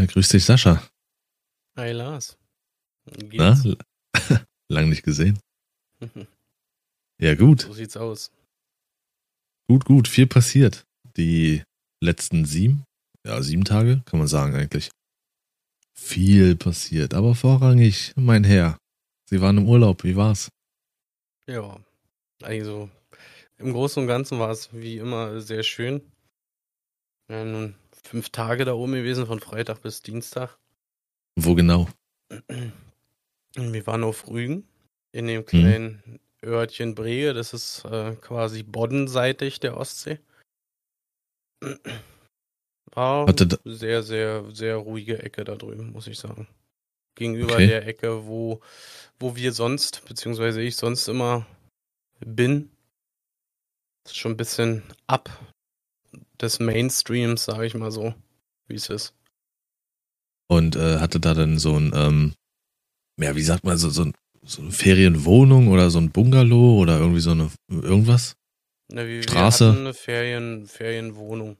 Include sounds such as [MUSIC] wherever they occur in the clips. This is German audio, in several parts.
Ja, grüß dich, Sascha. Hi Lars. Na? [LAUGHS] Lang nicht gesehen. ja, gut. So sieht's aus. Gut, gut. Viel passiert. Die letzten sieben, ja, sieben Tage, kann man sagen eigentlich. Viel passiert, aber vorrangig mein Herr. Sie waren im Urlaub, wie war's? Ja, also im Großen und Ganzen war es wie immer sehr schön. Ja, nun fünf Tage da oben gewesen, von Freitag bis Dienstag. Wo genau? Wir waren auf Rügen, in dem kleinen hm. Örtchen Brege. Das ist äh, quasi boddenseitig der Ostsee. War Hatte sehr, sehr, sehr ruhige Ecke da drüben, muss ich sagen. Gegenüber okay. der Ecke, wo, wo wir sonst, beziehungsweise ich sonst immer bin. Das ist schon ein bisschen ab des Mainstreams, sage ich mal so, wie es ist. Und äh, hatte da dann so ein, ähm, ja, wie sagt man, so, so, so eine Ferienwohnung oder so ein Bungalow oder irgendwie so eine, irgendwas? Na, wir, Straße? Wir hatten eine Ferien, Ferienwohnung.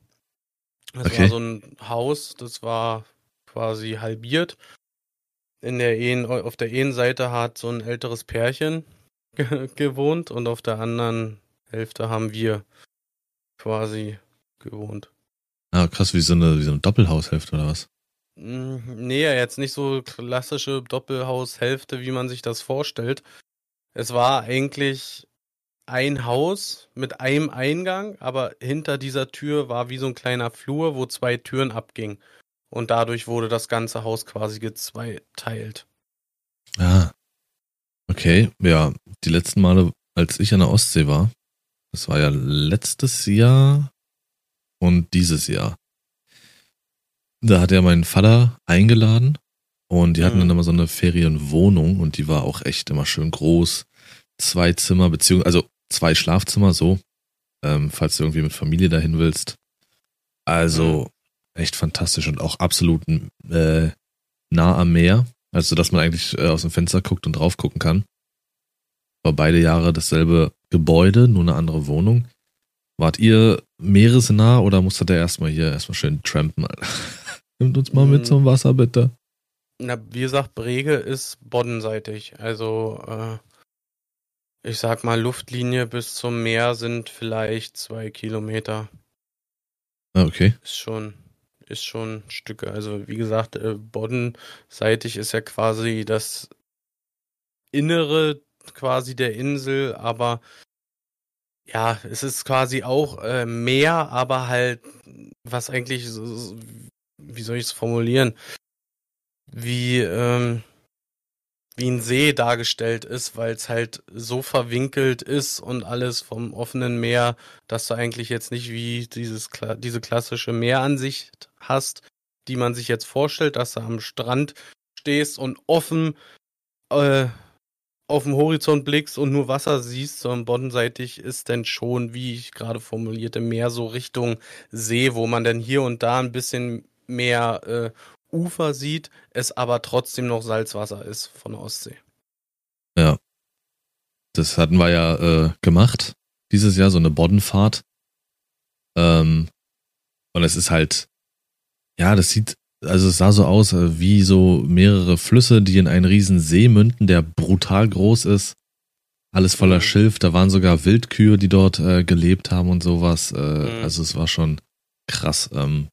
Das okay. war so ein Haus, das war quasi halbiert. In der Ehen, auf der einen Seite hat so ein älteres Pärchen [LAUGHS] gewohnt und auf der anderen Hälfte haben wir quasi gewohnt. Ah, krass, wie so eine, wie so eine Doppelhaushälfte oder was? Hm, nee, jetzt nicht so klassische Doppelhaushälfte, wie man sich das vorstellt. Es war eigentlich ein Haus mit einem Eingang, aber hinter dieser Tür war wie so ein kleiner Flur, wo zwei Türen abgingen. Und dadurch wurde das ganze Haus quasi gezweiteilt. Ah. Okay, ja, die letzten Male, als ich an der Ostsee war, das war ja letztes Jahr und dieses Jahr. Da hat er meinen Vater eingeladen und die hatten mhm. dann immer so eine Ferienwohnung und die war auch echt immer schön groß. Zwei Zimmer, beziehungsweise, also zwei Schlafzimmer so, ähm, falls du irgendwie mit Familie dahin willst. Also mhm. echt fantastisch und auch absolut äh, nah am Meer. Also, dass man eigentlich äh, aus dem Fenster guckt und drauf gucken kann. War beide Jahre dasselbe Gebäude, nur eine andere Wohnung. Wart ihr meeresnah oder musstet ihr erstmal hier erstmal schön trampen? [LAUGHS] Nimmt uns mal mit mm. zum Wasser, bitte. Na, wie gesagt, Brege ist boddenseitig. Also, äh, ich sag mal, Luftlinie bis zum Meer sind vielleicht zwei Kilometer. Ah, okay. Ist schon, ist schon Stücke. Also, wie gesagt, äh, boddenseitig ist ja quasi das Innere quasi der Insel, aber ja, es ist quasi auch äh, Meer, aber halt, was eigentlich, so, wie soll ich es formulieren, wie, ähm, wie ein See dargestellt ist, weil es halt so verwinkelt ist und alles vom offenen Meer, dass du eigentlich jetzt nicht wie dieses, diese klassische Meeransicht hast, die man sich jetzt vorstellt, dass du am Strand stehst und offen äh, auf dem Horizont blickst und nur Wasser siehst, sondern boddenseitig ist denn schon, wie ich gerade formulierte, mehr so Richtung See, wo man dann hier und da ein bisschen mehr äh, Ufer sieht, es aber trotzdem noch Salzwasser ist von der Ostsee. Ja. Das hatten wir ja äh, gemacht, dieses Jahr, so eine Boddenfahrt. Ähm, und es ist halt, ja, das sieht also es sah so aus äh, wie so mehrere Flüsse, die in einen riesen See münden, der brutal groß ist. Alles voller mhm. Schilf, da waren sogar Wildkühe, die dort äh, gelebt haben und sowas. Äh, mhm. Also es war schon krass. Ähm,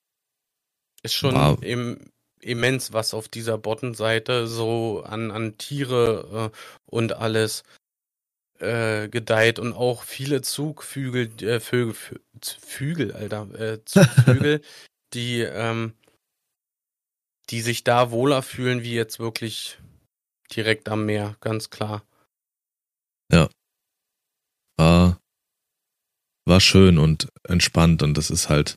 ist schon war, im, immens, was auf dieser Bottenseite so an, an Tiere äh, und alles äh, gedeiht und auch viele Zugvögel, äh, Vögel, Vögel, Alter, [LAUGHS] Zugvögel, die ähm, die sich da wohler fühlen, wie jetzt wirklich direkt am Meer, ganz klar. Ja. War, war schön und entspannt und das ist halt,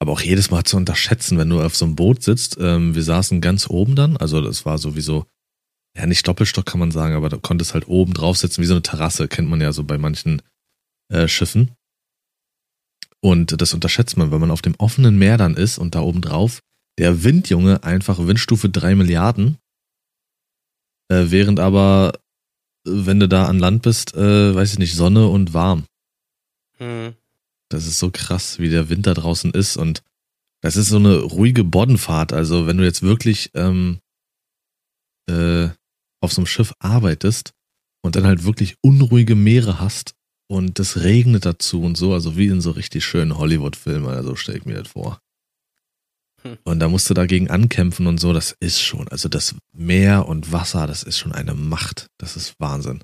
aber auch jedes Mal zu unterschätzen, wenn du auf so einem Boot sitzt. Ähm, wir saßen ganz oben dann, also das war sowieso, ja nicht Doppelstock kann man sagen, aber da konntest halt oben drauf sitzen, wie so eine Terrasse, kennt man ja so bei manchen äh, Schiffen. Und das unterschätzt man, wenn man auf dem offenen Meer dann ist und da oben drauf der Windjunge einfach Windstufe 3 Milliarden. Äh, während aber, wenn du da an Land bist, äh, weiß ich nicht, Sonne und warm. Hm. Das ist so krass, wie der Wind da draußen ist und Das ist so eine ruhige Boddenfahrt. Also wenn du jetzt wirklich ähm, äh, auf so einem Schiff arbeitest und dann halt wirklich unruhige Meere hast und es regnet dazu und so, also wie in so richtig schönen Hollywood-Filmen, also stelle ich mir das vor. Und da musst du dagegen ankämpfen und so, das ist schon, also das Meer und Wasser, das ist schon eine Macht. Das ist Wahnsinn.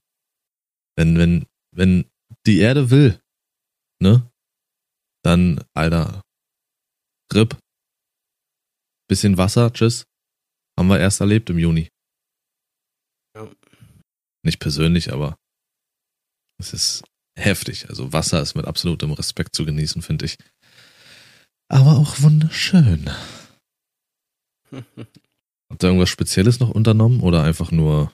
Wenn, wenn, wenn die Erde will, ne? Dann, Alter, RIP. Bisschen Wasser, tschüss. Haben wir erst erlebt im Juni. Ja. Nicht persönlich, aber es ist heftig. Also Wasser ist mit absolutem Respekt zu genießen, finde ich. Aber auch wunderschön. [LAUGHS] Habt ihr irgendwas Spezielles noch unternommen oder einfach nur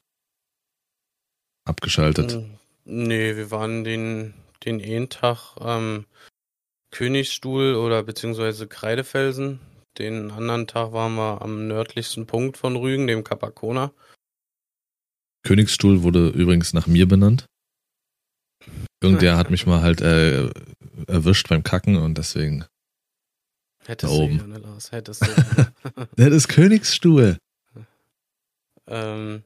abgeschaltet? Hm, nee, wir waren den, den Ehentag am Königsstuhl oder beziehungsweise Kreidefelsen. Den anderen Tag waren wir am nördlichsten Punkt von Rügen, dem Capacona. Königsstuhl wurde übrigens nach mir benannt. Irgendwer [LAUGHS] hat mich mal halt äh, erwischt beim Kacken und deswegen. Hättest da oben. du, ja, Lars, hättest du. [LAUGHS] das ist Königsstuhl. Ähm,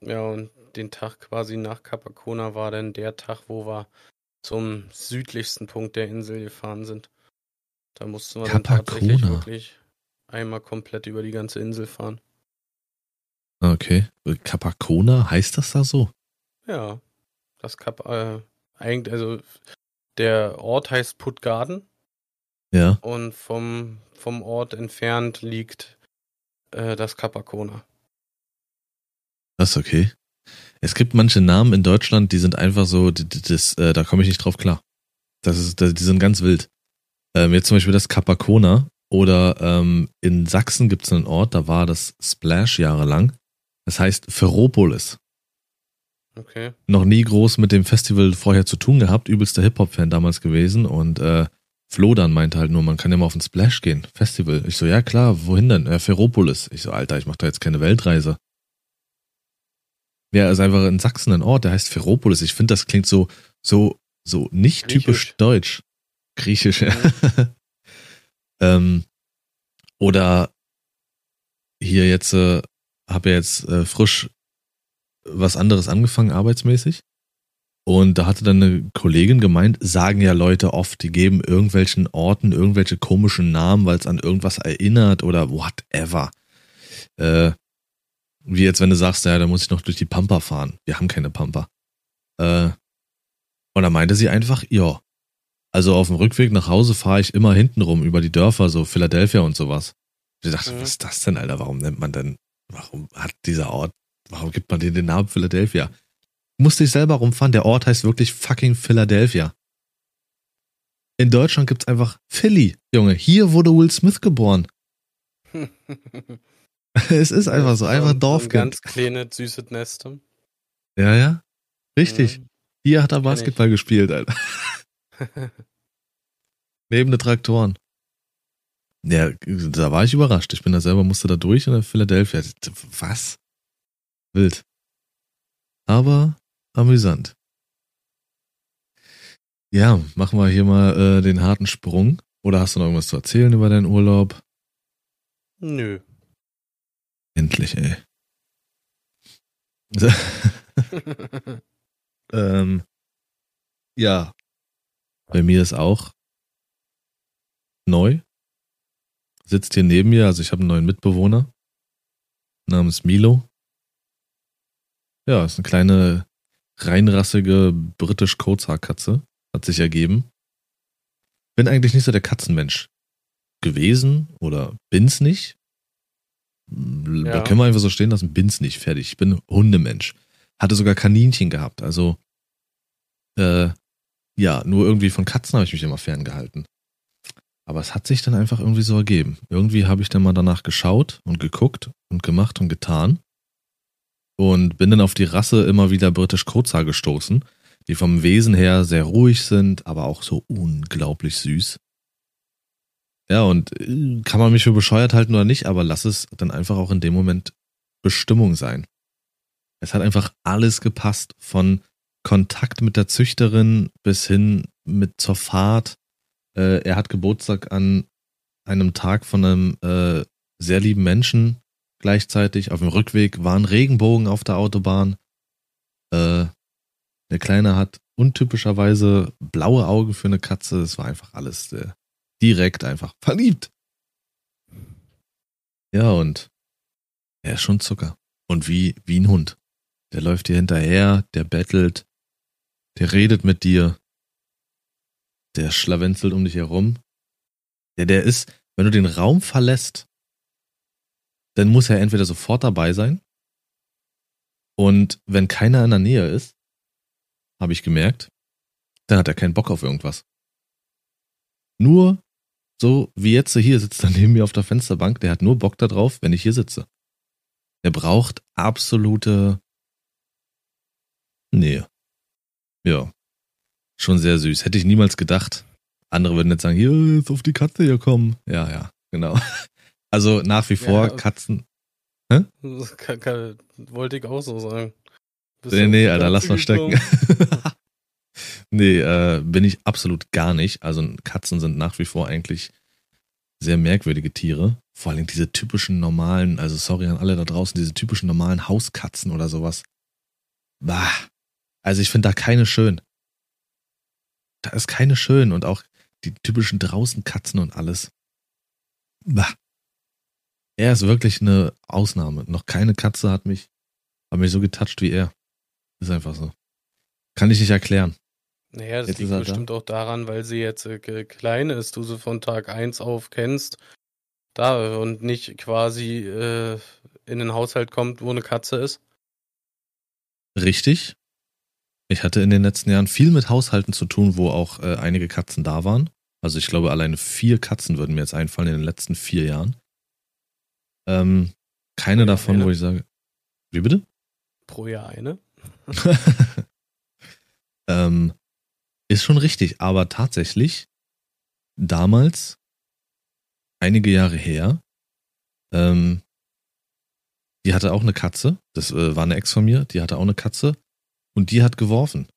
ja, und den Tag quasi nach Capacona war dann der Tag, wo wir zum südlichsten Punkt der Insel gefahren sind. Da mussten wir dann tatsächlich wirklich einmal komplett über die ganze Insel fahren. Okay. Capacona, heißt das da so? Ja. Das Kap, äh, eigentlich, also der Ort heißt Puttgarden. Ja. Und vom, vom Ort entfernt liegt äh, das Capacona. Das ist okay. Es gibt manche Namen in Deutschland, die sind einfach so, das, das, äh, da komme ich nicht drauf klar. Das ist, das, die sind ganz wild. Ähm, jetzt zum Beispiel das Capacona oder ähm, in Sachsen gibt es einen Ort, da war das Splash jahrelang. Das heißt Ferropolis. Okay. Noch nie groß mit dem Festival vorher zu tun gehabt, übelster Hip-Hop-Fan damals gewesen und äh, Flo dann meinte halt nur, man kann ja mal auf ein Splash gehen, Festival. Ich so, ja klar, wohin denn? Ja, Ferropolis. Ich so, Alter, ich mach da jetzt keine Weltreise. Ja, ist einfach in Sachsen ein Ort, der heißt Ferropolis. Ich finde, das klingt so, so, so nicht Griechisch. typisch deutsch. Griechisch, ja. Mhm. [LAUGHS] ähm, oder hier jetzt, äh, habe ja jetzt äh, frisch was anderes angefangen, arbeitsmäßig. Und da hatte dann eine Kollegin gemeint, sagen ja Leute oft, die geben irgendwelchen Orten irgendwelche komischen Namen, weil es an irgendwas erinnert oder whatever. Äh, wie jetzt, wenn du sagst, ja, da muss ich noch durch die Pampa fahren. Wir haben keine Pampa. Äh, und da meinte sie einfach, ja. Also auf dem Rückweg nach Hause fahre ich immer hinten rum über die Dörfer, so Philadelphia und sowas. Ich dachte, mhm. was ist das denn, Alter? Warum nennt man denn, warum hat dieser Ort, warum gibt man den den Namen Philadelphia? Musste ich selber rumfahren, der Ort heißt wirklich fucking Philadelphia. In Deutschland gibt's einfach Philly, Junge. Hier wurde Will Smith geboren. [LAUGHS] es ist einfach so, einfach Dorf. Ganz kleine, süße Neste. Ja, ja. Richtig. Ja. Hier hat er Basketball gespielt, Alter. [LAUGHS] Neben den Traktoren. Ja, da war ich überrascht. Ich bin da selber, musste da durch in Philadelphia. Was? Wild. Aber amüsant. Ja, machen wir hier mal äh, den harten Sprung. Oder hast du noch irgendwas zu erzählen über deinen Urlaub? Nö. Endlich, ey. [LAUGHS] [LAUGHS] ähm, ja. Bei mir ist auch neu. Sitzt hier neben mir, also ich habe einen neuen Mitbewohner namens Milo. Ja, ist eine kleine reinrassige britisch Kurzhaarkatze. Hat sich ergeben. Bin eigentlich nicht so der Katzenmensch gewesen oder bin's nicht. Ja. Da können wir einfach so stehen lassen, bin's nicht, fertig. Ich bin Hundemensch. Hatte sogar Kaninchen gehabt, also äh, ja, nur irgendwie von Katzen habe ich mich immer ferngehalten. Aber es hat sich dann einfach irgendwie so ergeben. Irgendwie habe ich dann mal danach geschaut und geguckt und gemacht und getan. Und bin dann auf die Rasse immer wieder britisch Kurzhaar gestoßen, die vom Wesen her sehr ruhig sind, aber auch so unglaublich süß. Ja, und äh, kann man mich für bescheuert halten oder nicht, aber lass es dann einfach auch in dem Moment Bestimmung sein. Es hat einfach alles gepasst, von Kontakt mit der Züchterin bis hin mit zur Fahrt. Äh, er hat Geburtstag an einem Tag von einem äh, sehr lieben Menschen gleichzeitig. Auf dem Rückweg waren Regenbogen auf der Autobahn. Äh, der Kleine hat untypischerweise blaue Augen für eine Katze. Es war einfach alles äh, direkt einfach verliebt. Ja, und er ist schon Zucker. Und wie, wie ein Hund. Der läuft dir hinterher, der bettelt, der redet mit dir, der schlawenzelt um dich herum. Der, der ist, wenn du den Raum verlässt, dann muss er entweder sofort dabei sein. Und wenn keiner in der Nähe ist, habe ich gemerkt, dann hat er keinen Bock auf irgendwas. Nur so wie jetzt hier sitzt er neben mir auf der Fensterbank, der hat nur Bock darauf, wenn ich hier sitze. Er braucht absolute Nähe. Ja. Schon sehr süß. Hätte ich niemals gedacht. Andere würden jetzt sagen, hier, jetzt auf die Katze hier kommen. Ja, ja, genau. [LAUGHS] Also nach wie vor ja, Katzen. Hä? Kann, kann, wollte ich auch so sagen. Bist nee, nee, Alter, lass mal stecken. [LAUGHS] nee, äh, bin ich absolut gar nicht. Also Katzen sind nach wie vor eigentlich sehr merkwürdige Tiere. Vor allem diese typischen normalen, also sorry an alle da draußen, diese typischen normalen Hauskatzen oder sowas. Bah. Also ich finde da keine schön. Da ist keine schön und auch die typischen draußen Katzen und alles. Bah. Er ist wirklich eine Ausnahme. Noch keine Katze hat mich, hat mich so getoucht wie er. Ist einfach so. Kann ich nicht erklären. Naja, das jetzt liegt bestimmt da. auch daran, weil sie jetzt äh, klein ist, du sie von Tag 1 auf kennst. Da und nicht quasi äh, in den Haushalt kommt, wo eine Katze ist. Richtig. Ich hatte in den letzten Jahren viel mit Haushalten zu tun, wo auch äh, einige Katzen da waren. Also ich glaube, alleine vier Katzen würden mir jetzt einfallen in den letzten vier Jahren. Ähm, keine Pro davon, eine? wo ich sage. Wie bitte? Pro Jahr eine. [LAUGHS] ähm, ist schon richtig, aber tatsächlich damals, einige Jahre her, ähm, die hatte auch eine Katze. Das äh, war eine Ex von mir, die hatte auch eine Katze und die hat geworfen.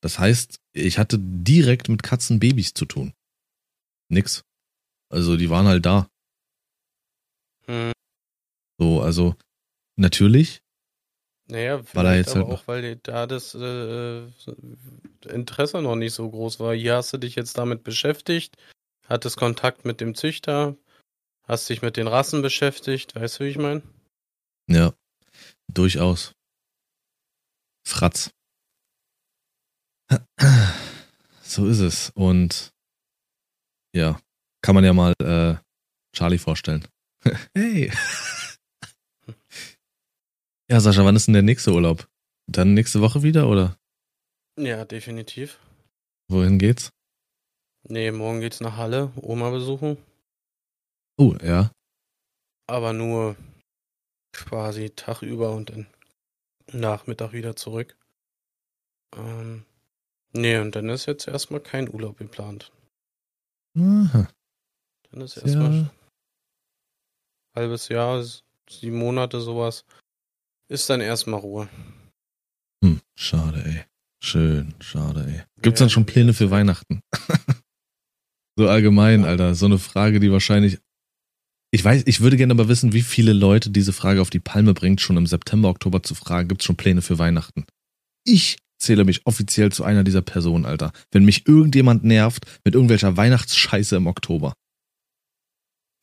Das heißt, ich hatte direkt mit Katzenbabys zu tun. Nix. Also die waren halt da. Hm. So, also natürlich. Naja, weil er jetzt aber halt auch, weil da das äh, Interesse noch nicht so groß war. Hier hast du dich jetzt damit beschäftigt, hattest Kontakt mit dem Züchter, hast dich mit den Rassen beschäftigt, weißt du, wie ich meine? Ja, durchaus. Fratz. [CLEARS THROAT] So ist es. Und ja, kann man ja mal äh, Charlie vorstellen. [LAUGHS] hey. [LAUGHS] Ja, Sascha, wann ist denn der nächste Urlaub? Dann nächste Woche wieder, oder? Ja, definitiv. Wohin geht's? Nee, morgen geht's nach Halle, Oma besuchen. Oh, ja. Aber nur quasi Tag über und dann Nachmittag wieder zurück. Ähm, nee, und dann ist jetzt erstmal kein Urlaub geplant. Aha. Dann ist erstmal ja. halbes Jahr, sieben Monate sowas. Ist dann erstmal Ruhe. Hm, schade, ey. Schön, schade, ey. Gibt's ja, dann schon Pläne für Weihnachten? [LAUGHS] so allgemein. Alter. So eine Frage, die wahrscheinlich. Ich weiß, ich würde gerne aber wissen, wie viele Leute diese Frage auf die Palme bringt, schon im September, Oktober zu fragen, gibt's schon Pläne für Weihnachten? Ich zähle mich offiziell zu einer dieser Personen, Alter. Wenn mich irgendjemand nervt mit irgendwelcher Weihnachtsscheiße im Oktober.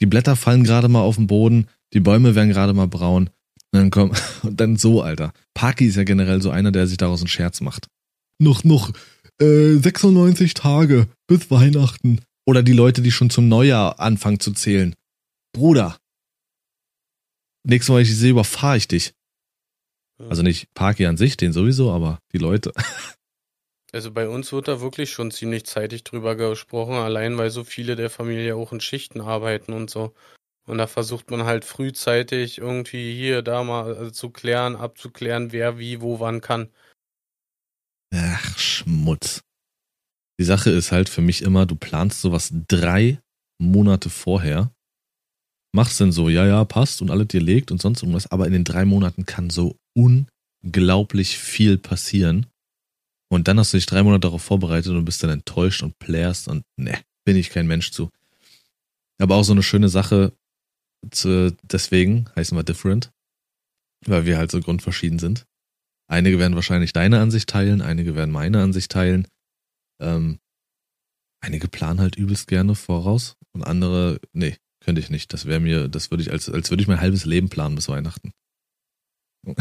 Die Blätter fallen gerade mal auf den Boden, die Bäume werden gerade mal braun. Und dann komm, [LAUGHS] und dann so, Alter. Parky ist ja generell so einer, der sich daraus einen Scherz macht. Noch, noch, äh, 96 Tage bis Weihnachten. Oder die Leute, die schon zum Neujahr anfangen zu zählen. Bruder. Nächstes Mal, ich sehe, überfahre ich dich. Also nicht Parky an sich, den sowieso, aber die Leute. [LAUGHS] Also bei uns wird da wirklich schon ziemlich zeitig drüber gesprochen, allein weil so viele der Familie auch in Schichten arbeiten und so. Und da versucht man halt frühzeitig irgendwie hier, da mal also zu klären, abzuklären, wer wie, wo, wann kann. Ach, Schmutz. Die Sache ist halt für mich immer, du planst sowas drei Monate vorher, machst dann so, ja, ja, passt und alles dir legt und sonst irgendwas, aber in den drei Monaten kann so unglaublich viel passieren. Und dann hast du dich drei Monate darauf vorbereitet und bist dann enttäuscht und plärst und ne, bin ich kein Mensch zu. Aber auch so eine schöne Sache, zu, deswegen heißen wir different, weil wir halt so grundverschieden sind. Einige werden wahrscheinlich deine Ansicht teilen, einige werden meine Ansicht teilen. Ähm, einige planen halt übelst gerne voraus und andere, nee, könnte ich nicht. Das wäre mir, das würde ich, als, als würde ich mein halbes Leben planen bis Weihnachten. [LAUGHS]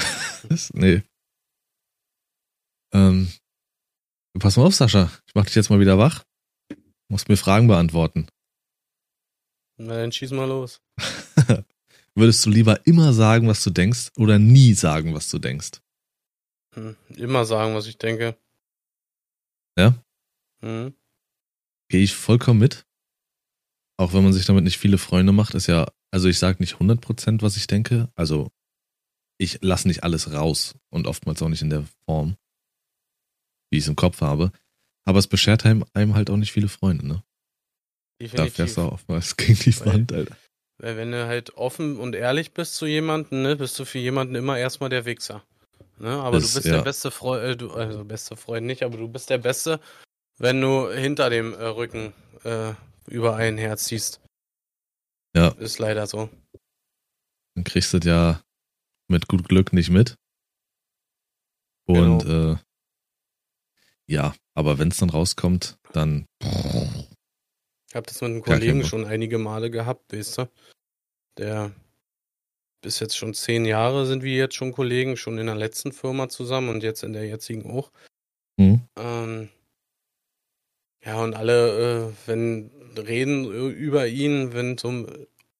nee. Ähm, pass mal auf, Sascha. Ich mach dich jetzt mal wieder wach. Musst mir Fragen beantworten. Na, dann schieß mal los. [LAUGHS] Würdest du lieber immer sagen, was du denkst oder nie sagen, was du denkst? Hm, immer sagen, was ich denke. Ja? Hm. Gehe ich vollkommen mit. Auch wenn man sich damit nicht viele Freunde macht, ist ja, also ich sage nicht 100%, was ich denke. Also ich lasse nicht alles raus und oftmals auch nicht in der Form, wie ich es im Kopf habe. Aber es beschert einem, einem halt auch nicht viele Freunde, ne? Definitiv. Da fährst du oftmals gegen die Wand, Alter. Weil wenn du halt offen und ehrlich bist zu jemandem, ne, bist du für jemanden immer erstmal der Wichser. Ne? Aber das, du bist ja. der beste Freund, äh, also beste Freund nicht, aber du bist der Beste, wenn du hinter dem äh, Rücken äh, über ein Herz ziehst. Ja. Ist leider so. Dann kriegst du das ja mit gut Glück nicht mit. Und genau. äh, ja, aber wenn es dann rauskommt, dann. Ich habe das mit einem Kollegen schon einige Male gehabt, weißt du? Der bis jetzt schon zehn Jahre sind wir jetzt schon Kollegen, schon in der letzten Firma zusammen und jetzt in der jetzigen auch. Mhm. Ähm, ja, und alle, äh, wenn reden über ihn, wenn so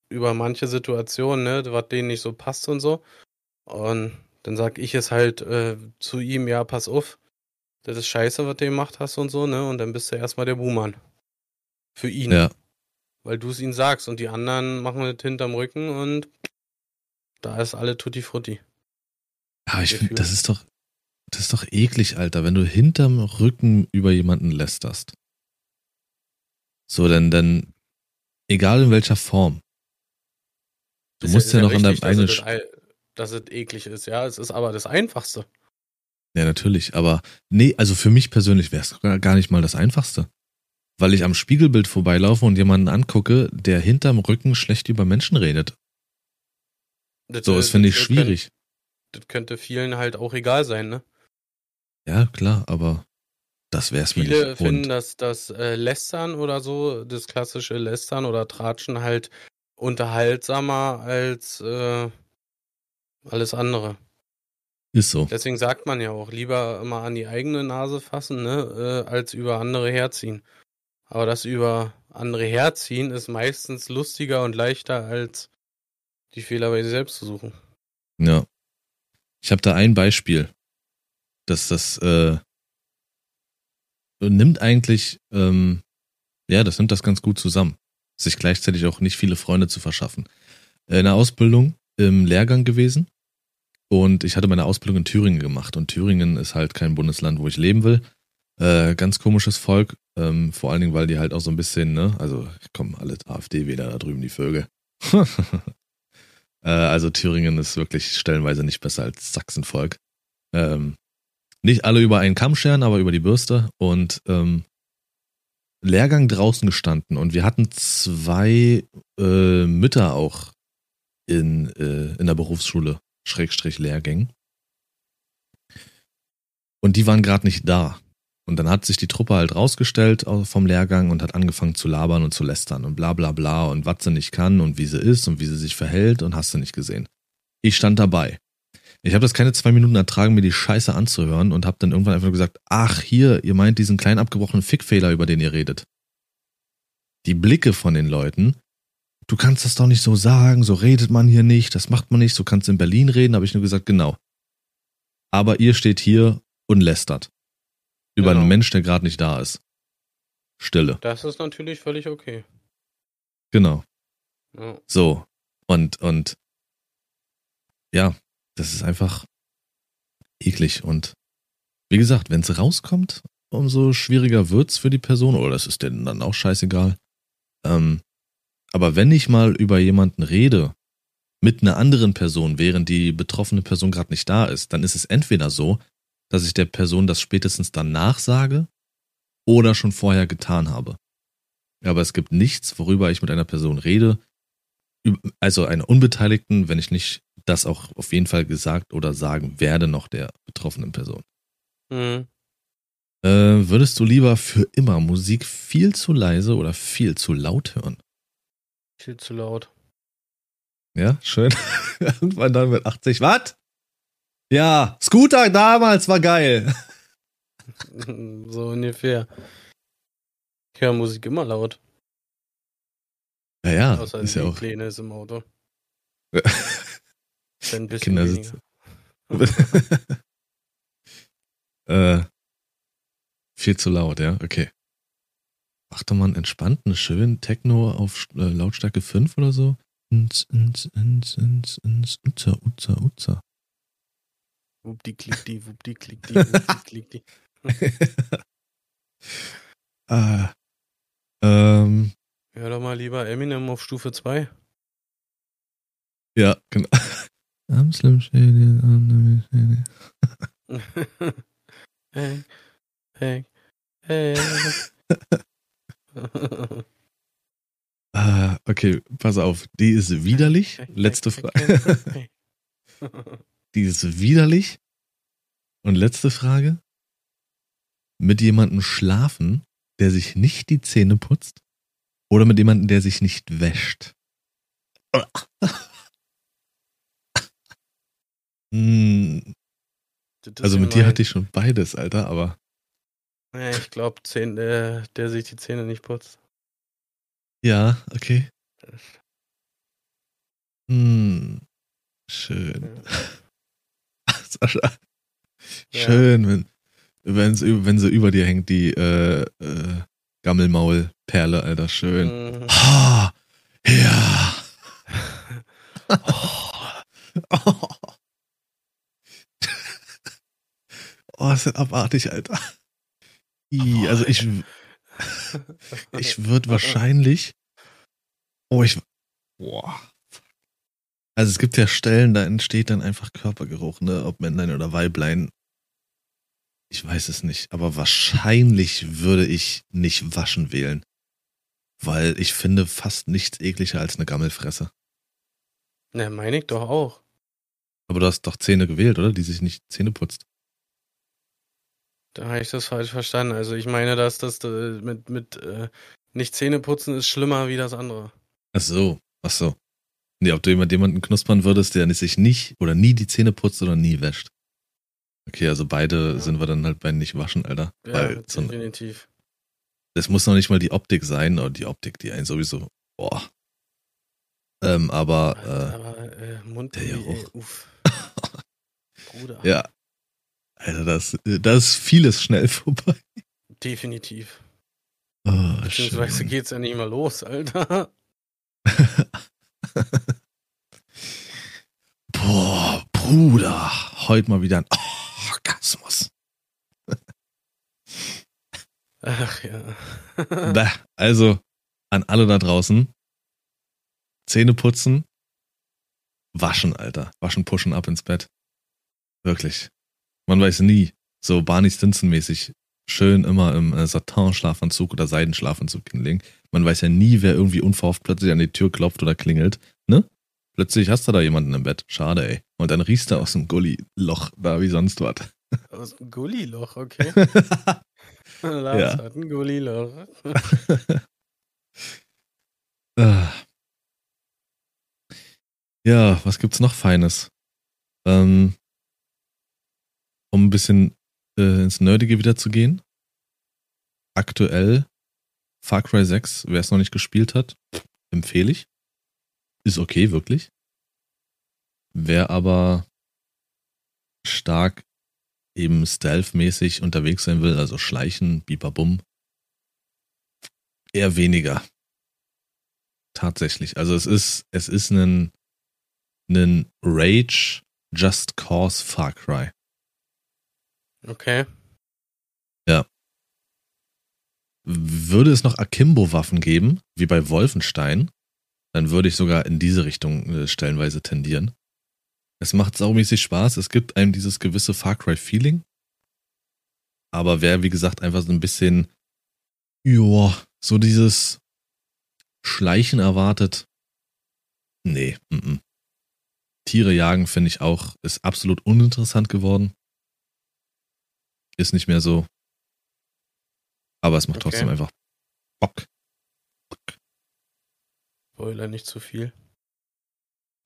über manche Situationen, ne, was denen nicht so passt und so. Und dann sag ich es halt äh, zu ihm, ja, pass auf, das ist scheiße, was du gemacht hast und so, ne? Und dann bist du erstmal der Buhmann. Für ihn. Ja. Weil du es ihm sagst und die anderen machen das hinterm Rücken und da ist alle Tutti Frutti. Ja, ich finde, das ist doch, das ist doch eklig, Alter, wenn du hinterm Rücken über jemanden lästerst. So, denn, dann, egal in welcher Form. Du musst ja, ja noch an deinem eigenen. Dass, dass es eklig ist, ja. Es ist aber das Einfachste. Ja, natürlich. Aber nee, also für mich persönlich wäre es gar nicht mal das Einfachste. Weil ich am Spiegelbild vorbeilaufe und jemanden angucke, der hinterm Rücken schlecht über Menschen redet. Das, so, das finde ich schwierig. Könnte, das könnte vielen halt auch egal sein, ne? Ja, klar, aber das wäre es mir nicht. Viele finden, dass das äh, Lästern oder so, das klassische Lästern oder Tratschen halt unterhaltsamer als äh, alles andere. Ist so. Deswegen sagt man ja auch, lieber immer an die eigene Nase fassen, ne, äh, als über andere herziehen. Aber das über andere herziehen ist meistens lustiger und leichter, als die Fehler bei dir selbst zu suchen. Ja. Ich habe da ein Beispiel, dass das äh, nimmt eigentlich, ähm, ja, das nimmt das ganz gut zusammen, sich gleichzeitig auch nicht viele Freunde zu verschaffen. In der Ausbildung im Lehrgang gewesen und ich hatte meine Ausbildung in Thüringen gemacht und Thüringen ist halt kein Bundesland, wo ich leben will. Äh, ganz komisches Volk, ähm, vor allen Dingen, weil die halt auch so ein bisschen, ne, also kommen alle AfD-Wähler da drüben, die Vögel. [LAUGHS] äh, also Thüringen ist wirklich stellenweise nicht besser als Sachsenvolk. Ähm, nicht alle über einen Kamm scheren, aber über die Bürste und ähm, Lehrgang draußen gestanden und wir hatten zwei äh, Mütter auch in, äh, in der Berufsschule, Schrägstrich Lehrgängen. Und die waren gerade nicht da. Und dann hat sich die Truppe halt rausgestellt vom Lehrgang und hat angefangen zu labern und zu lästern und bla bla bla und was sie nicht kann und wie sie ist und wie sie sich verhält und hast du nicht gesehen. Ich stand dabei. Ich habe das keine zwei Minuten ertragen, mir die Scheiße anzuhören und habe dann irgendwann einfach nur gesagt, ach hier, ihr meint diesen kleinen abgebrochenen Fickfehler, über den ihr redet. Die Blicke von den Leuten, du kannst das doch nicht so sagen, so redet man hier nicht, das macht man nicht, so kannst du in Berlin reden, habe ich nur gesagt, genau. Aber ihr steht hier und lästert. Über genau. einen Mensch, der gerade nicht da ist. Stille. Das ist natürlich völlig okay. Genau. Ja. So. Und, und ja, das ist einfach eklig. Und wie gesagt, wenn es rauskommt, umso schwieriger wird's für die Person, oder das ist denen dann auch scheißegal. Ähm, aber wenn ich mal über jemanden rede, mit einer anderen Person, während die betroffene Person gerade nicht da ist, dann ist es entweder so, dass ich der Person das spätestens danach sage oder schon vorher getan habe. aber es gibt nichts, worüber ich mit einer Person rede, also einer Unbeteiligten, wenn ich nicht das auch auf jeden Fall gesagt oder sagen werde noch der betroffenen Person. Mhm. Äh, würdest du lieber für immer Musik viel zu leise oder viel zu laut hören? Viel zu laut. Ja, schön. [LAUGHS] Irgendwann dann mit 80. Was? Ja, Scooter damals war geil. [LAUGHS] so ungefähr. Ich höre Musik immer laut. Ja, ja. Außer ist ja auch. Pläne ist im Auto. [LAUGHS] ein bisschen Kinder sitzen. [LAUGHS] äh, viel zu laut, ja, okay. Mach doch mal einen entspannten, schönen Techno auf äh, Lautstärke 5 oder so. Ins, ins, ins, ins, ins, Uza, Uza, Uza. Wupdi klick die, wupdi klick die, wupdi klick die. [LAUGHS] ah, ähm, Hör doch mal lieber Eminem auf Stufe 2. Ja, genau. I'm Slim Shady, I'm Shady. [LAUGHS] hey, hey, hey. [LAUGHS] ah, okay, pass auf. Die ist widerlich. Letzte Frage. Die ist widerlich. Und letzte Frage. Mit jemandem schlafen, der sich nicht die Zähne putzt? Oder mit jemandem, der sich nicht wäscht? [LAUGHS] hm. Also mit dir hatte ich schon beides, Alter, aber. Ja, ich glaube, der, der sich die Zähne nicht putzt. Ja, okay. Hm. Schön. Ja. [LAUGHS] Sascha. Schön, wenn, wenn, wenn sie über dir hängt, die äh, äh, Gammelmaulperle, Alter, schön. Mhm. Oh, ja. oh. [LAUGHS] oh, ist das abartig, Alter. I, also ich, ich [LAUGHS] würde wahrscheinlich, oh, ich, boah. Also es gibt ja Stellen, da entsteht dann einfach Körpergeruch, ne, ob Männlein oder Weiblein. Ich weiß es nicht, aber wahrscheinlich würde ich nicht waschen wählen. Weil ich finde fast nichts ekliger als eine Gammelfresse. Na, meine ich doch auch. Aber du hast doch Zähne gewählt, oder? Die sich nicht Zähne putzt. Da habe ich das falsch verstanden. Also ich meine, dass das äh, mit, mit äh, nicht Zähne putzen ist schlimmer wie das andere. Ach so, ach so. Nee, ob du mit jemanden knuspern würdest, der sich nicht oder nie die Zähne putzt oder nie wäscht. Okay, also beide ja. sind wir dann halt bei nicht waschen, Alter. Ja, Weil definitiv. das muss noch nicht mal die Optik sein, oder die Optik, die einen sowieso, boah. Ähm, aber, äh, aber äh, Mund, der Geruch. uff. [LAUGHS] Bruder. Ja. Also das, das ist vieles schnell [LAUGHS] vorbei. Definitiv. Oh, Beziehungsweise schön. geht's ja nicht mal los, Alter. [LAUGHS] Boah, Bruder, heute mal wieder ein Orgasmus. Ach ja. also, an alle da draußen, Zähne putzen, waschen, Alter. Waschen, pushen, ab ins Bett. Wirklich. Man weiß nie. So Barney Stinson-mäßig. Schön immer im äh, Satin-Schlafanzug oder Seidenschlafanzug hinlegen. Man weiß ja nie, wer irgendwie unverhofft plötzlich an die Tür klopft oder klingelt. Ne? Plötzlich hast du da jemanden im Bett. Schade, ey. Und dann riechst du aus dem Gully-Loch da wie sonst was. Aus dem Gully-Loch, okay. [LAUGHS] Lars ja. hat ein Gully-Loch. Ah. [LAUGHS] ja, was gibt's noch Feines? Ähm, um ein bisschen äh, ins Nerdige wieder zu gehen. Aktuell Far Cry 6, wer es noch nicht gespielt hat, empfehle ich. Ist okay, wirklich. Wer aber stark eben stealth-mäßig unterwegs sein will, also schleichen, bibabum, eher weniger. Tatsächlich. Also es ist, es ist ein, ein Rage Just Cause Far Cry. Okay. Ja. Würde es noch Akimbo-Waffen geben, wie bei Wolfenstein, dann würde ich sogar in diese Richtung äh, stellenweise tendieren. Es macht saumäßig Spaß, es gibt einem dieses gewisse Far Cry-Feeling. Aber wer, wie gesagt, einfach so ein bisschen, ja, so dieses Schleichen erwartet. Nee, m -m. Tiere jagen finde ich auch, ist absolut uninteressant geworden. Ist nicht mehr so. Aber es macht Okay. trotzdem einfach Bock. Spoiler nicht zu viel.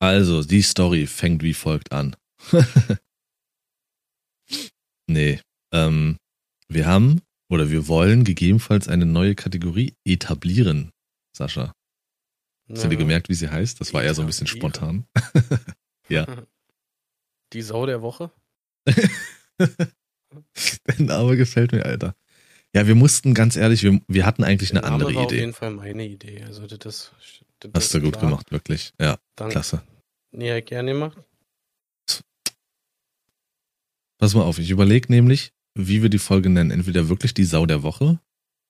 Also, die Story fängt wie folgt an. [LAUGHS] nee, ähm, wir haben oder wir wollen gegebenenfalls eine neue Kategorie etablieren, Sascha. Hast du dir gemerkt, wie sie heißt? Das war eher so ein bisschen spontan. [LAUGHS] Ja. [LAUGHS] Die Sau der Woche? Der Name gefällt mir, Alter. Ja, wir mussten ganz ehrlich, wir, wir hatten eigentlich eine Der Name andere war auf Idee. jeden Fall meine Idee. Also das, das, Hast du gut klar. gemacht, wirklich. Ja, Danke. klasse. Nee, gerne gemacht. Pass mal auf, ich überlege nämlich, wie wir die Folge nennen. Entweder wirklich die Sau der Woche,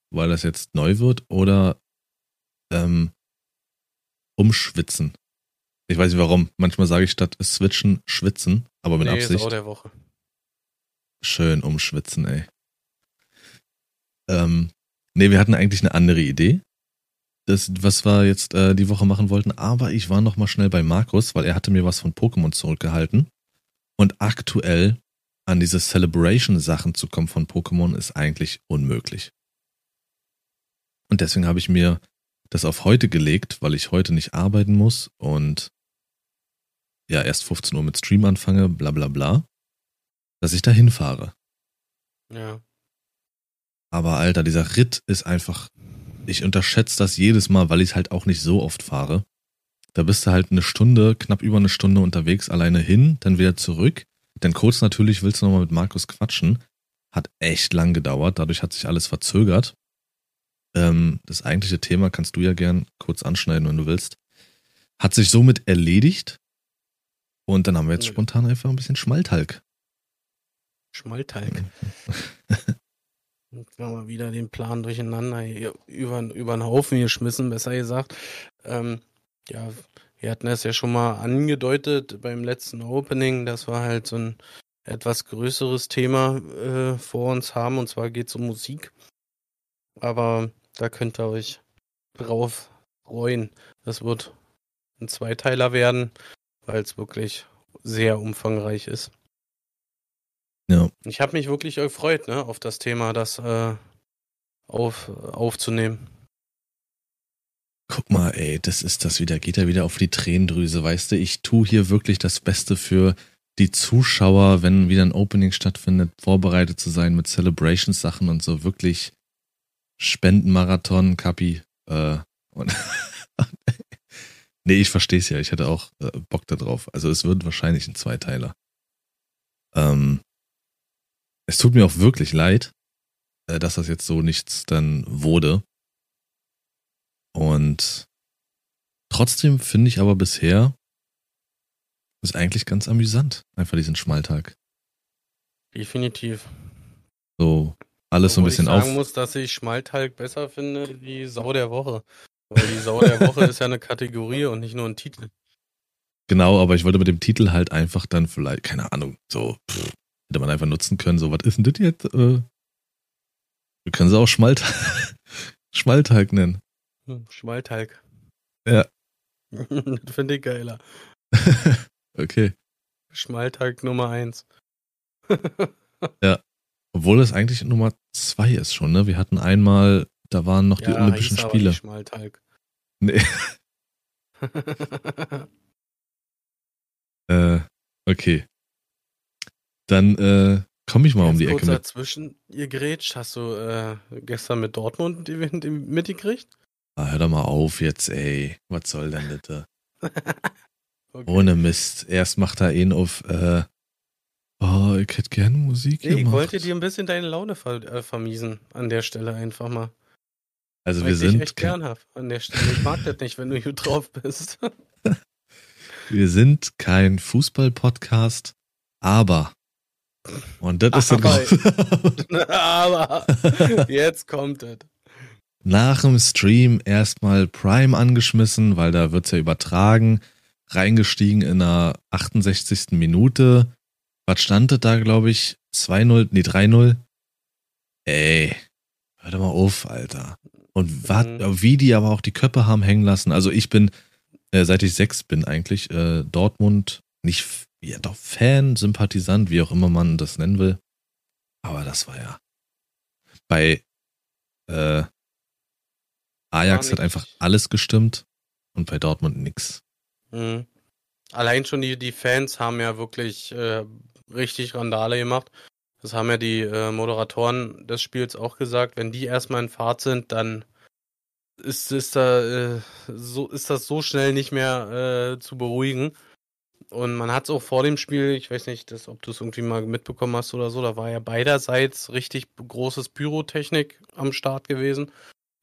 weil das jetzt neu wird, oder ähm, umschwitzen. Ich weiß nicht warum. Manchmal sage ich statt switchen, schwitzen, aber mit nee, Absicht. Sau der Woche. Schön umschwitzen, ey. Ähm, nee, wir hatten eigentlich eine andere Idee. Das, was wir jetzt äh, die Woche machen wollten, aber ich war noch mal schnell bei Markus, weil er hatte mir was von Pokémon zurückgehalten. Und aktuell an diese Celebration-Sachen zu kommen von Pokémon ist eigentlich unmöglich. Und deswegen habe ich mir das auf heute gelegt, weil ich heute nicht arbeiten muss und ja erst 15 Uhr mit Stream anfange, bla bla bla, dass ich da hinfahre. Ja. Aber Alter, dieser Ritt ist einfach, ich unterschätze das jedes Mal, weil ich halt auch nicht so oft fahre. Da bist du halt eine Stunde, knapp über eine Stunde unterwegs, alleine hin, dann wieder zurück. Dann kurz natürlich willst du nochmal mit Markus quatschen. Hat echt lang gedauert, dadurch hat sich alles verzögert. Ähm, das eigentliche Thema kannst du ja gern kurz anschneiden, wenn du willst. Hat sich somit erledigt. Und dann haben wir jetzt Nö. spontan einfach ein bisschen Schmalthalk. Schmaltalg. [LAUGHS] Jetzt haben wir wieder den Plan durcheinander über, über den Haufen geschmissen, besser gesagt. Ähm, ja, wir hatten es ja schon mal angedeutet beim letzten Opening, dass wir halt so ein etwas größeres Thema äh, vor uns haben, und zwar geht es um Musik. Aber da könnt ihr euch drauf freuen. Das wird ein Zweiteiler werden, weil es wirklich sehr umfangreich ist. Ja. Ich habe mich wirklich gefreut, ne, auf das Thema, das äh, auf, aufzunehmen. Guck mal, ey, das ist das wieder, geht ja wieder auf die Tränendrüse, weißt du? Ich tu hier wirklich das Beste für die Zuschauer, wenn wieder ein Opening stattfindet, vorbereitet zu sein mit Celebrations-Sachen und so wirklich Spendenmarathon, Kapi. Äh, [LAUGHS] und nee, ich versteh's ja, ich hätte auch äh, Bock da drauf. Also es wird wahrscheinlich ein Zweiteiler. Ähm, es tut mir auch wirklich leid, äh, dass das jetzt so nichts dann wurde. Und trotzdem finde ich aber bisher ist eigentlich ganz amüsant, einfach diesen Schmaltag. Definitiv. So alles so ein bisschen ich sagen auf. muss, dass ich Schmaltalk besser finde wie Sau der Woche. Weil die Sau der Woche ist ja eine Kategorie und nicht nur ein Titel. Genau, aber ich wollte mit dem Titel halt einfach dann vielleicht, keine Ahnung, so pff, hätte man einfach nutzen können, so was ist denn das jetzt? Äh, wir können sie auch Schmalt [LAUGHS] Schmaltag nennen. Hm, Schmaltalk. Ja. [LAUGHS] das finde ich geiler. [LAUGHS] okay. Schmaltalk Nummer eins. Obwohl es eigentlich Nummer zwei ist schon, ne? Wir hatten einmal, da waren noch die Olympischen aber Spiele. nicht Schmaltalk. Nee. Äh, okay. Dann äh, komme ich mal um die Jetzt Ecke kurz dazwischen, ihr grätscht, hast du äh, gestern mit Dortmund mitgekriegt? Ah, hör doch mal auf jetzt, ey. Was soll denn bitte? [LAUGHS] Okay. Ohne Mist. Erst macht er ihn auf, äh, oh, ich hätte gerne Musik Nee, ich gemacht. wollte dir ein bisschen deine Laune ver äh, vermiesen an der Stelle einfach mal. also Weil wir ich sind, echt gern hab an der Stelle. Ich mag das nicht, wenn du gut drauf bist. [LAUGHS] wir sind kein Fußball-Podcast, aber, und das ist das [LAUGHS] Aber- jetzt kommt es. nach dem Stream erstmal Prime angeschmissen, weil da wird's ja übertragen, reingestiegen in der 68. Minute. Was stand das da, glaube ich? 2-0, nee, 3-0. Ey, hör doch mal auf, Alter. Und wat, Mhm. wie die aber auch die Köpfe haben hängen lassen. Also ich bin, äh, seit ich sechs bin eigentlich, äh, Dortmund nicht, ja doch Fan, Sympathisant, wie auch immer man das nennen will. Aber das war ja bei äh, Ajax hat einfach alles gestimmt und bei Dortmund nix. Mhm. Allein schon die, die Fans haben ja wirklich äh, richtig Randale gemacht. Das haben ja die äh, Moderatoren des Spiels auch gesagt. Wenn die erstmal in Fahrt sind, dann ist, ist, da, äh, so, ist das so schnell nicht mehr äh, zu beruhigen. Und man hat es auch vor dem Spiel, ich weiß nicht, das, ob du es irgendwie mal mitbekommen hast oder so, da war ja beiderseits richtig großes Pyrotechnik am Start gewesen.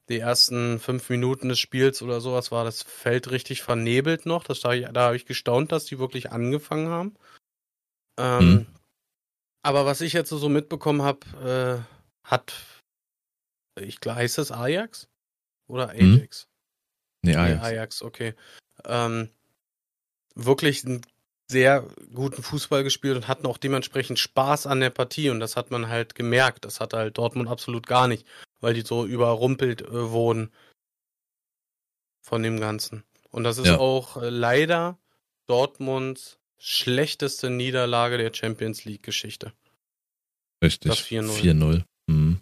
Die ersten fünf Minuten des Spiels oder sowas war das Feld richtig vernebelt noch. Das, da da habe ich gestaunt, dass die wirklich angefangen haben. Ähm, Mhm. Aber was ich jetzt so mitbekommen habe, äh, hat, ich glaube, heißt das Ajax? Oder Mhm. Ajax? Nee, Nee, Ajax. Ajax, okay. Ähm, wirklich einen sehr guten Fußball gespielt und hatten auch dementsprechend Spaß an der Partie und das hat man halt gemerkt. Das hat halt Dortmund absolut gar nicht, weil die so überrumpelt äh, wurden von dem Ganzen. Und das ist Ja. auch äh, leider Dortmunds schlechteste Niederlage der Champions League Geschichte. Richtig. Das 4-0. 4-0. Mhm.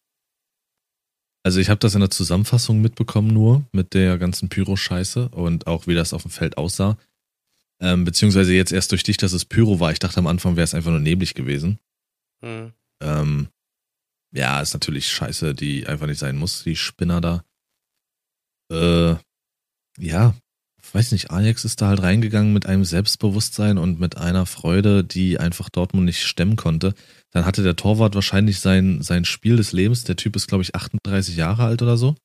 Also ich habe das in der Zusammenfassung mitbekommen nur mit der ganzen Pyro-Scheiße und auch wie das auf dem Feld aussah. Ähm, beziehungsweise jetzt erst durch dich, dass es Pyro war. Ich dachte am Anfang wäre es einfach nur neblig gewesen. Hm. Ähm, ja, ist natürlich scheiße, die einfach nicht sein muss, die Spinner da. Äh, ja, weiß nicht, Ajax ist da halt reingegangen mit einem Selbstbewusstsein und mit einer Freude, die einfach Dortmund nicht stemmen konnte. Dann hatte der Torwart wahrscheinlich sein, sein Spiel des Lebens. Der Typ ist, glaube ich, 38 Jahre alt oder so.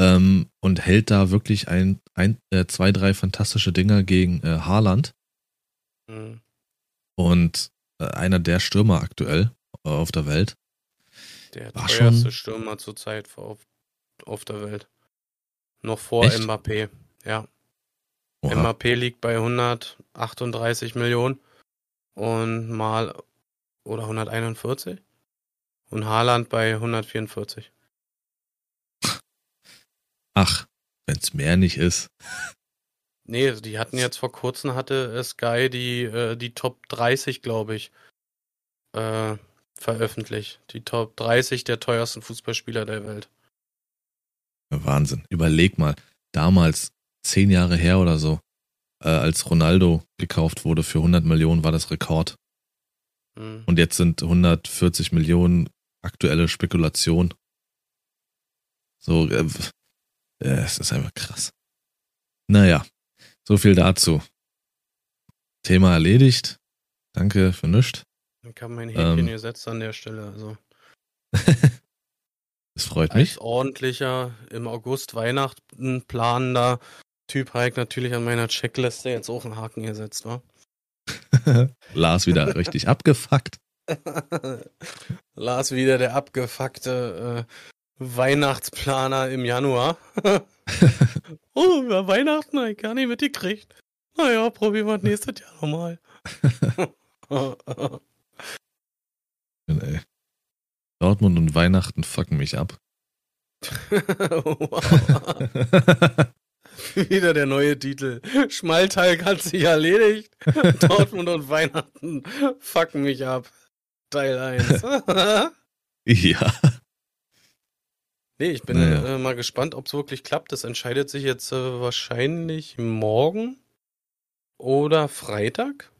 Ähm, und hält da wirklich ein, ein, äh, zwei, drei fantastische Dinger gegen äh, Haaland. Hm. Und äh, einer der Stürmer aktuell auf der Welt. Der War teuerste schon- Stürmer zurzeit auf, auf der Welt. Noch vor Echt? Mbappé. Ja. Oha. Mbappé liegt bei 138 Millionen und mal oder 141 und Haaland bei 144. Ach, wenn's mehr nicht ist. Nee, also die hatten jetzt vor kurzem hatte äh, Sky die äh, die Top 30, glaube ich, äh, veröffentlicht. Die Top 30 der teuersten Fußballspieler der Welt. Wahnsinn. Überleg mal, damals, zehn Jahre her oder so, äh, als Ronaldo gekauft wurde für 100 Millionen, war das Rekord. Hm. Und jetzt sind 140 Millionen aktuelle Spekulation. So, äh, es ist einfach krass. Naja, so viel dazu. Thema erledigt. Danke für nichts. Ich habe mein Häkchen Ähm. gesetzt an der Stelle. Also [LAUGHS] Es freut als mich. ordentlicher im August Weihnachten planender Typ habe ich natürlich an meiner Checkliste jetzt auch einen Haken gesetzt, wa? [LAUGHS] Lars wieder richtig [LAUGHS] abgefuckt. Lars wieder der abgefuckte äh, Weihnachtsplaner im Januar. [LAUGHS] oh, über Weihnachten habe ich gar nicht mitgekriegt. Naja, probieren wir das nächstes Jahr nochmal. [LAUGHS] Dortmund und Weihnachten fucken mich ab. [LAUGHS] Wieder der neue Titel. Schmalteig hat sich erledigt. Dortmund und Weihnachten fucken mich ab. Teil 1. ja. Nee, ich bin Naja. äh, mal gespannt, ob es wirklich klappt. Das entscheidet sich jetzt äh, wahrscheinlich morgen oder Freitag.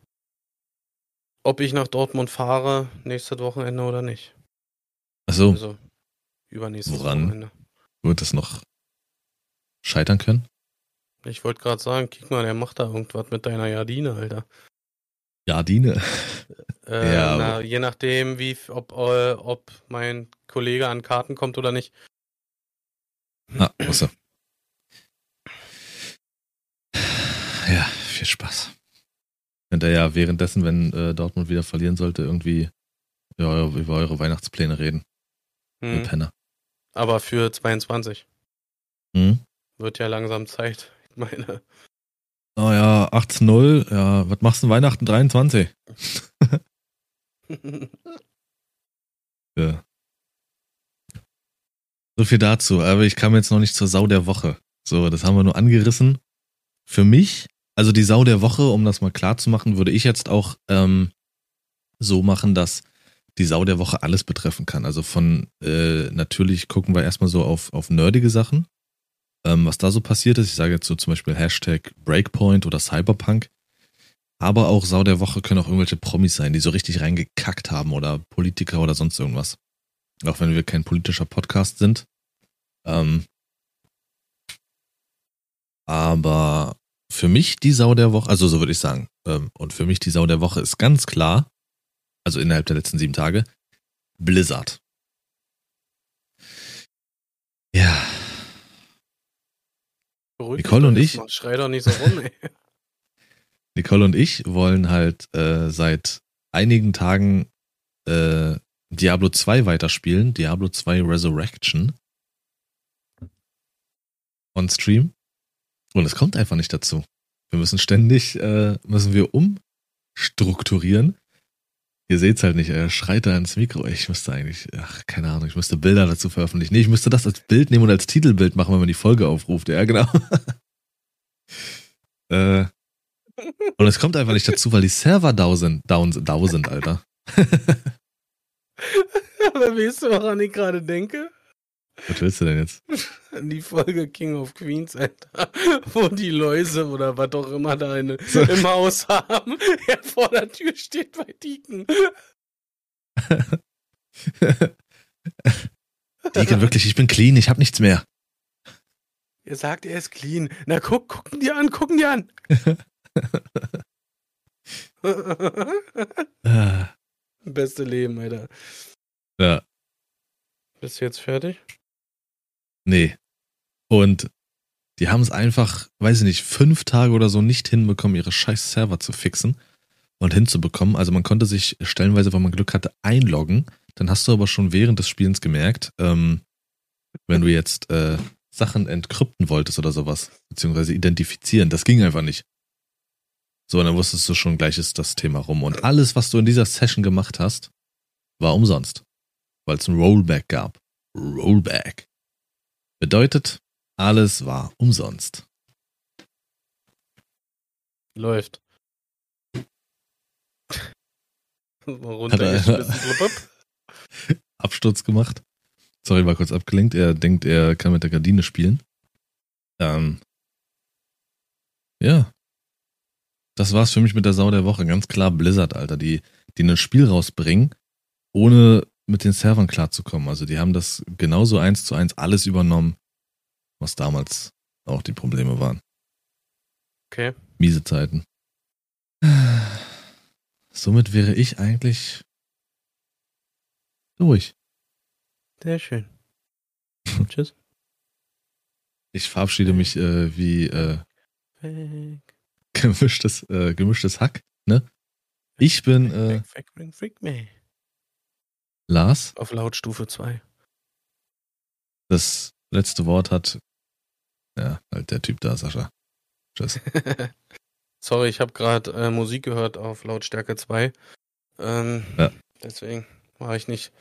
Ob ich nach Dortmund fahre nächstes Wochenende oder nicht. Achso, Also übernächstes Woran? Wochenende. wird das noch scheitern können? Ich wollte gerade sagen, guck mal, der macht da irgendwas mit deiner Jardine, Alter. Jardine. Äh, [LAUGHS] Ja, na, je nachdem, wie, ob, äh, ob mein Kollege an Karten kommt oder nicht. Ah, muss er. Ja, viel Spaß. Könnt ihr ja währenddessen, wenn äh, Dortmund wieder verlieren sollte, irgendwie über eure, über eure Weihnachtspläne reden. Ihr Hm. Penner. Aber für 22 Hm? wird ja langsam Zeit. Ich meine, Oh ja, 18-0. Ja, was machst du Weihnachten 23? [LAUGHS] Ja. So viel dazu, aber ich kam jetzt noch nicht zur Sau der Woche. So, das haben wir nur angerissen. Für mich, also die Sau der Woche, um das mal klar zu machen, würde ich jetzt auch ähm, so machen, dass die Sau der Woche alles betreffen kann. Also von, äh, natürlich gucken wir erstmal so auf, auf nerdige Sachen, ähm, was da so passiert ist. Ich sage jetzt so zum Beispiel Hashtag Breakpoint oder Cyberpunk. Aber auch Sau der Woche können auch irgendwelche Promis sein, die so richtig reingekackt haben oder Politiker oder sonst irgendwas. Auch wenn wir kein politischer Podcast sind. Ähm, aber für mich die Sau der Woche, also so würde ich sagen, ähm, und für mich die Sau der Woche ist ganz klar, also innerhalb der letzten sieben Tage, Blizzard. Ja. Beruhig Nicole und ich. Schrei doch nicht so rum, ey. [LAUGHS] [LAUGHS] Nicole und ich wollen halt äh, seit einigen Tagen äh, Diablo 2 weiterspielen, Diablo 2 Resurrection. On Stream. Und es kommt einfach nicht dazu. Wir müssen ständig, äh, müssen wir umstrukturieren. Ihr seht's halt nicht, er schreit da ins Mikro. Ich müsste eigentlich, ach, keine Ahnung, ich müsste Bilder dazu veröffentlichen. Nee, ich müsste das als Bild nehmen und als Titelbild machen, wenn man die Folge aufruft. Ja, genau. [LAUGHS] äh, und es kommt einfach nicht dazu, weil die Server down sind, down, down sind, Alter. [LAUGHS] [LAUGHS] Aber weißt du, woran ich gerade denke? Was willst du denn jetzt? An die Folge King of Queens, Alter, [LAUGHS] wo die Läuse oder was auch immer da eine, so. im Haus haben, [LAUGHS] er vor der Tür steht bei Deacon. Deacon, wirklich, ich bin clean, ich hab nichts mehr. Er sagt, er ist clean. Na guck, gucken die an, gucken die an. Beste Leben, Alter. Ja. Bist du jetzt fertig? Nee. Und die haben es einfach, weiß ich nicht, fünf Tage oder so nicht hinbekommen, ihre scheiß Server zu fixen und hinzubekommen. Also man konnte sich stellenweise, wenn man Glück hatte, einloggen. Dann hast du aber schon während des Spielens gemerkt, ähm, wenn du jetzt äh, Sachen entkrypten wolltest oder sowas, beziehungsweise identifizieren, das ging einfach nicht. So, dann wusstest du schon, gleich ist das Thema rum. Und alles, was du in dieser Session gemacht hast, war umsonst. Weil es ein Rollback gab. Rollback. Bedeutet, alles war umsonst. Läuft. [LAUGHS] Hat er [LAUGHS] Absturz gemacht. Sorry, war kurz abgelenkt. Er denkt, er kann mit der Gardine spielen. Ähm, ja. Das war's für mich mit der Sau der Woche. Ganz klar Blizzard, Alter, die, die ein Spiel rausbringen, ohne mit den Servern klarzukommen. Also die haben das genauso eins zu eins alles übernommen, was damals auch die Probleme waren. Okay. Miese Zeiten. Somit wäre ich eigentlich durch. Sehr schön. [LAUGHS] Tschüss. Ich verabschiede mich äh, wie äh, [LAUGHS] gemischtes, äh, gemischtes Hack, ne? Ich bin äh, Lars. Auf Lautstufe 2. Das letzte Wort hat ja, halt der Typ da, Sascha. Tschüss. [LAUGHS] Sorry, ich habe gerade äh, Musik gehört auf Lautstärke 2. Ähm, ja. Deswegen war ich nicht,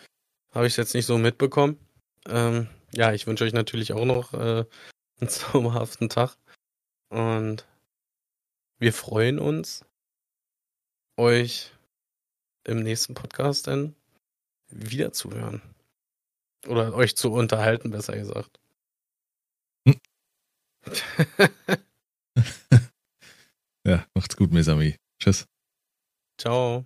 habe ich es jetzt nicht so mitbekommen. Ähm, ja, ich wünsche euch natürlich auch noch äh, einen [LAUGHS] zauberhaften Tag. Und wir freuen uns, euch im nächsten Podcast dann wieder zu hören. Oder euch zu unterhalten, besser gesagt. Hm. [LAUGHS] ja, macht's gut, Mesami. Tschüss. Ciao.